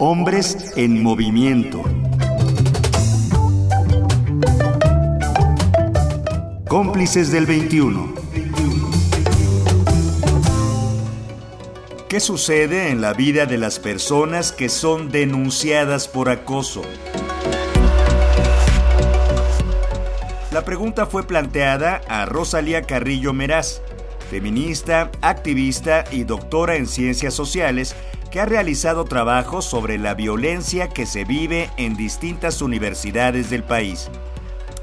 Hombres en movimiento. Cómplices del 21. ¿Qué sucede en la vida de las personas que son denunciadas por acoso? La pregunta fue planteada a Rosalía Carrillo Meraz, feminista, activista y doctora en ciencias sociales que ha realizado trabajos sobre la violencia que se vive en distintas universidades del país.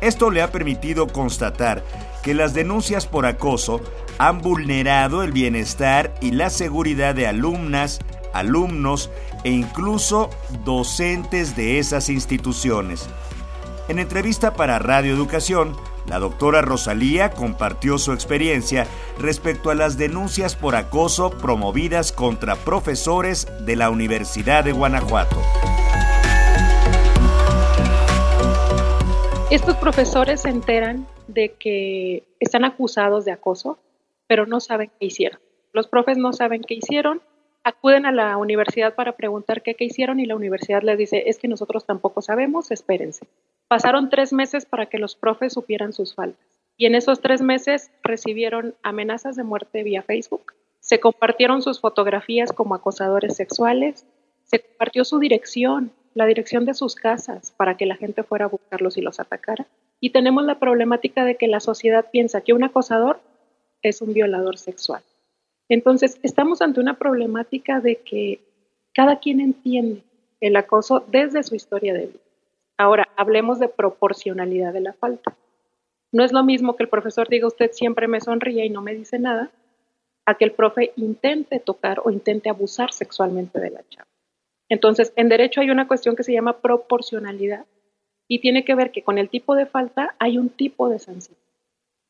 Esto le ha permitido constatar que las denuncias por acoso han vulnerado el bienestar y la seguridad de alumnas, alumnos e incluso docentes de esas instituciones. En entrevista para Radio Educación, la doctora Rosalía compartió su experiencia respecto a las denuncias por acoso promovidas contra profesores de la Universidad de Guanajuato. Estos profesores se enteran de que están acusados de acoso pero no saben qué hicieron. Los profes no saben qué hicieron, acuden a la universidad para preguntar qué, hicieron y la universidad les dice, es que nosotros tampoco sabemos, espérense. Pasaron tres meses para que los profes supieran sus faltas. Y en esos tres meses recibieron amenazas de muerte vía Facebook, se compartieron sus fotografías como acosadores sexuales, se compartió su dirección, la dirección de sus casas, para que la gente fuera a buscarlos y los atacara. Y tenemos la problemática de que la sociedad piensa que un acosador es un violador sexual. Entonces, estamos ante una problemática de que cada quien entiende el acoso desde su historia de vida. Ahora, hablemos de proporcionalidad de la falta. No es lo mismo que el profesor diga usted siempre me sonríe y no me dice nada, a que el profe intente tocar o intente abusar sexualmente de la chava. Entonces, en derecho hay una cuestión que se llama proporcionalidad y tiene que ver que con el tipo de falta hay un tipo de sanción.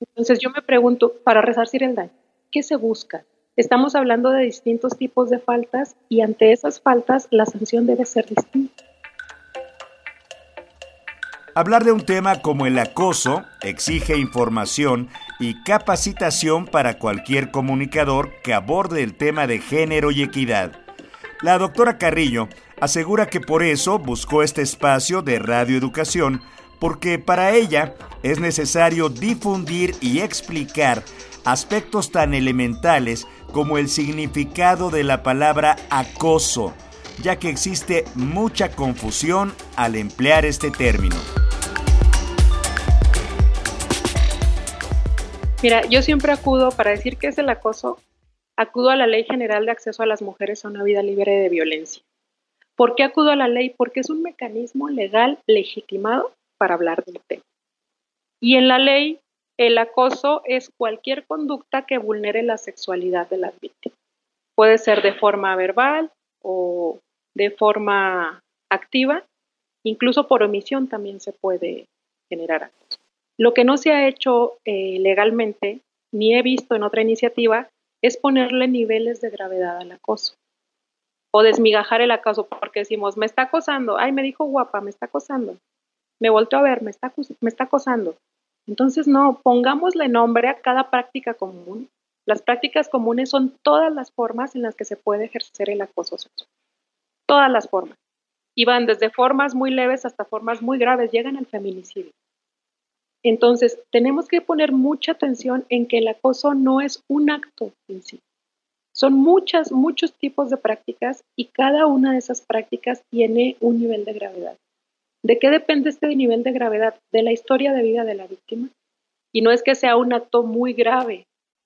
Entonces yo me pregunto, para resarcir el daño, ¿qué se busca? Estamos hablando de distintos tipos de faltas y ante esas faltas la sanción debe ser distinta. Hablar de un tema como el acoso exige información y capacitación para cualquier comunicador que aborde el tema de género y equidad. La doctora Carrillo asegura que por eso buscó este espacio de radioeducación porque para ella es necesario difundir y explicar aspectos tan elementales como el significado de la palabra acoso, ya que existe mucha confusión al emplear este término. Mira, yo siempre acudo para decir qué es el acoso, acudo a la Ley General de Acceso a las Mujeres a una Vida Libre de Violencia. ¿Por qué acudo a la ley? Porque es un mecanismo legal legitimado para hablar del tema. Y en la ley, el acoso es cualquier conducta que vulnere la sexualidad de las víctimas. Puede ser de forma verbal o de forma activa, incluso por omisión también se puede generar acoso. Lo que no se ha hecho eh, legalmente, ni he visto en otra iniciativa, es ponerle niveles de gravedad al acoso o desmigajar el acoso, porque decimos, me está acosando, ay, me dijo guapa, me está acosando me volteó a ver, me está, me está acosando. Entonces, no, pongámosle nombre a cada práctica común. Las prácticas comunes son todas las formas en las que se puede ejercer el acoso sexual. Todas las formas. Y van desde formas muy leves hasta formas muy graves, llegan al feminicidio. Entonces, tenemos que poner mucha atención en que el acoso no es un acto en sí. Son muchas, muchos tipos de prácticas y cada una de esas prácticas tiene un nivel de gravedad. ¿De qué depende este nivel de gravedad? De la historia de vida de la víctima. Y no es que sea un acto muy grave,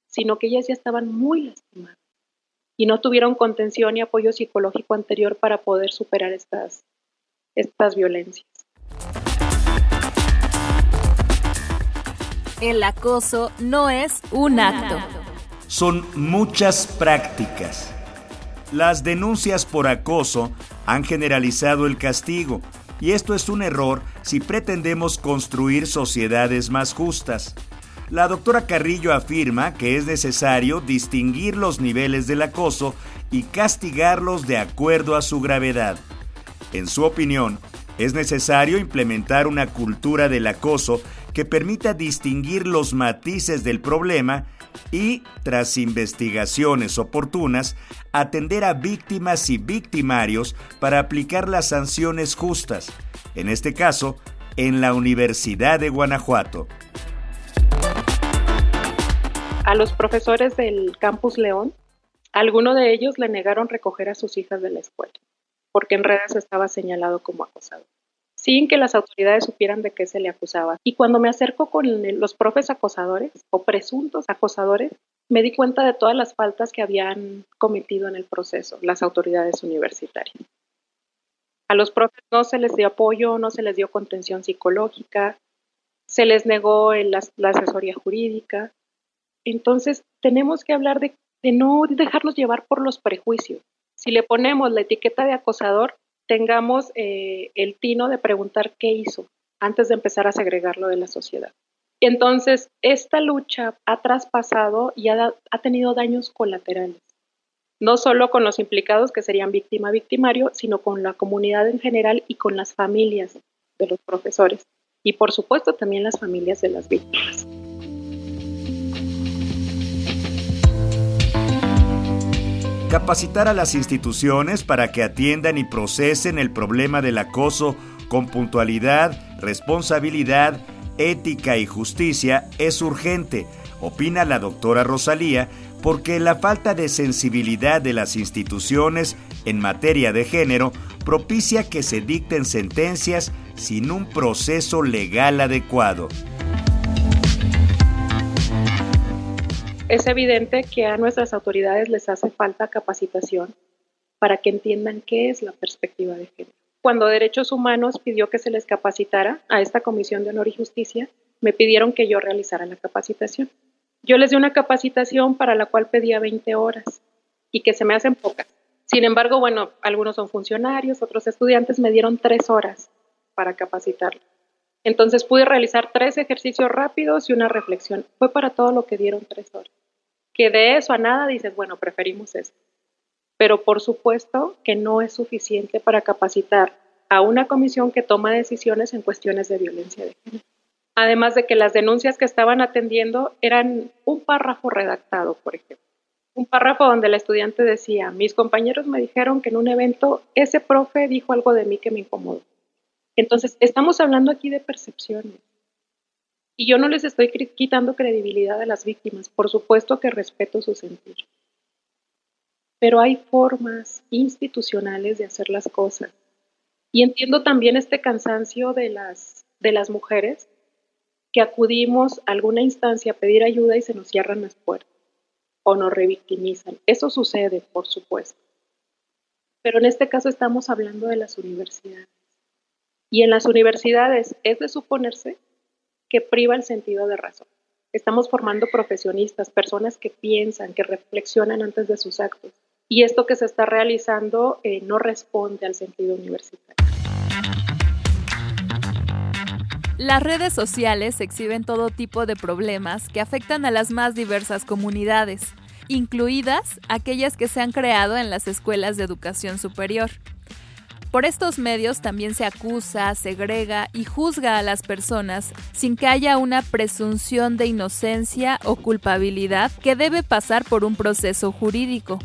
sino que ellas ya estaban muy lastimadas y no tuvieron contención y apoyo psicológico anterior para poder superar estas, estas violencias. El acoso no es un acto. Son muchas prácticas. Las denuncias por acoso han generalizado el castigo y esto es un error si pretendemos construir sociedades más justas. La doctora Carrillo afirma que es necesario distinguir los niveles del acoso y castigarlos de acuerdo a su gravedad. En su opinión, es necesario implementar una cultura del acoso que permita distinguir los matices del problema y, tras investigaciones oportunas, atender a víctimas y victimarios para aplicar las sanciones justas, en este caso, en la Universidad de Guanajuato. A los profesores del Campus León, algunos de ellos le negaron recoger a sus hijas de la escuela, porque en redes estaba señalado como acosado sin que las autoridades supieran de qué se le acusaba. Y cuando me acerco con los profes acosadores o presuntos acosadores, me di cuenta de todas las faltas que habían cometido en el proceso las autoridades universitarias. A los profes no se les dio apoyo, no se les dio contención psicológica, se les negó la, asesoría jurídica. Entonces, tenemos que hablar de, de no dejarnos llevar por los prejuicios. Si le ponemos la etiqueta de acosador, tengamos eh, el tino de preguntar qué hizo antes de empezar a segregarlo de la sociedad. Entonces, esta lucha ha traspasado y ha, ha tenido daños colaterales, no solo con los implicados que serían víctima-victimario, sino con la comunidad en general y con las familias de los profesores y por supuesto también las familias de las víctimas. Capacitar a las instituciones para que atiendan y procesen el problema del acoso con puntualidad, responsabilidad, ética y justicia es urgente, opina la doctora Rosalía, porque la falta de sensibilidad de las instituciones en materia de género propicia que se dicten sentencias sin un proceso legal adecuado. Es evidente que a nuestras autoridades les hace falta capacitación para que entiendan qué es la perspectiva de género. Cuando Derechos Humanos pidió que se les capacitara a esta Comisión de Honor y Justicia, me pidieron que yo realizara la capacitación. Yo les di una capacitación para la cual pedía 20 horas y que se me hacen pocas. Sin embargo, bueno, algunos son funcionarios, otros estudiantes me dieron tres horas para capacitarlo. Entonces pude realizar tres ejercicios rápidos y una reflexión. Fue para todo lo que dieron tres horas que de eso a nada dices, bueno, preferimos esto. Pero por supuesto que no es suficiente para capacitar a una comisión que toma decisiones en cuestiones de violencia de género. Además de que las denuncias que estaban atendiendo eran un párrafo redactado, por ejemplo. Un párrafo donde la estudiante decía, mis compañeros me dijeron que en un evento ese profe dijo algo de mí que me incomodó. Entonces, estamos hablando aquí de percepciones. Y yo no les estoy quitando credibilidad a las víctimas, por supuesto que respeto su sentir. Pero hay formas institucionales de hacer las cosas. Y entiendo también este cansancio de las, de las mujeres que acudimos a alguna instancia a pedir ayuda y se nos cierran las puertas o nos revictimizan. Eso sucede, por supuesto. Pero en este caso estamos hablando de las universidades. Y en las universidades es de suponerse que priva el sentido de razón. Estamos formando profesionistas, personas que piensan, que reflexionan antes de sus actos. Y esto que se está realizando eh, no responde al sentido universitario. Las redes sociales exhiben todo tipo de problemas que afectan a las más diversas comunidades, incluidas aquellas que se han creado en las escuelas de educación superior. Por estos medios también se acusa, segrega y juzga a las personas sin que haya una presunción de inocencia o culpabilidad que debe pasar por un proceso jurídico.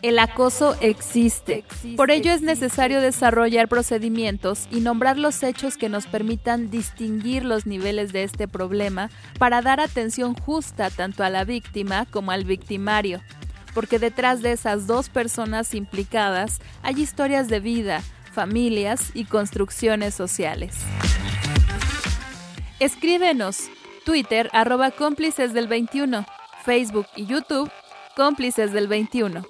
El acoso existe. Por ello es necesario desarrollar procedimientos y nombrar los hechos que nos permitan distinguir los niveles de este problema para dar atención justa tanto a la víctima como al victimario porque detrás de esas dos personas implicadas hay historias de vida, familias y construcciones sociales. Escríbenos, Twitter arroba cómplices del 21, Facebook y YouTube cómplices del 21.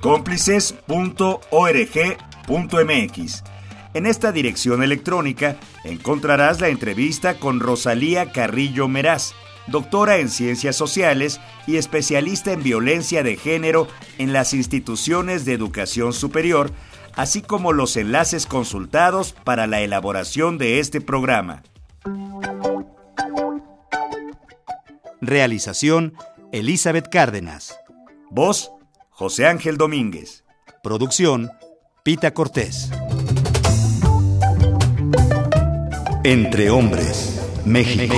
cómplices.org.mx. En esta dirección electrónica encontrarás la entrevista con Rosalía Carrillo Meraz doctora en Ciencias Sociales y especialista en violencia de género en las instituciones de educación superior, así como los enlaces consultados para la elaboración de este programa. Realización Elizabeth Cárdenas. Voz José Ángel Domínguez. Producción Pita Cortés. Entre Hombres, México.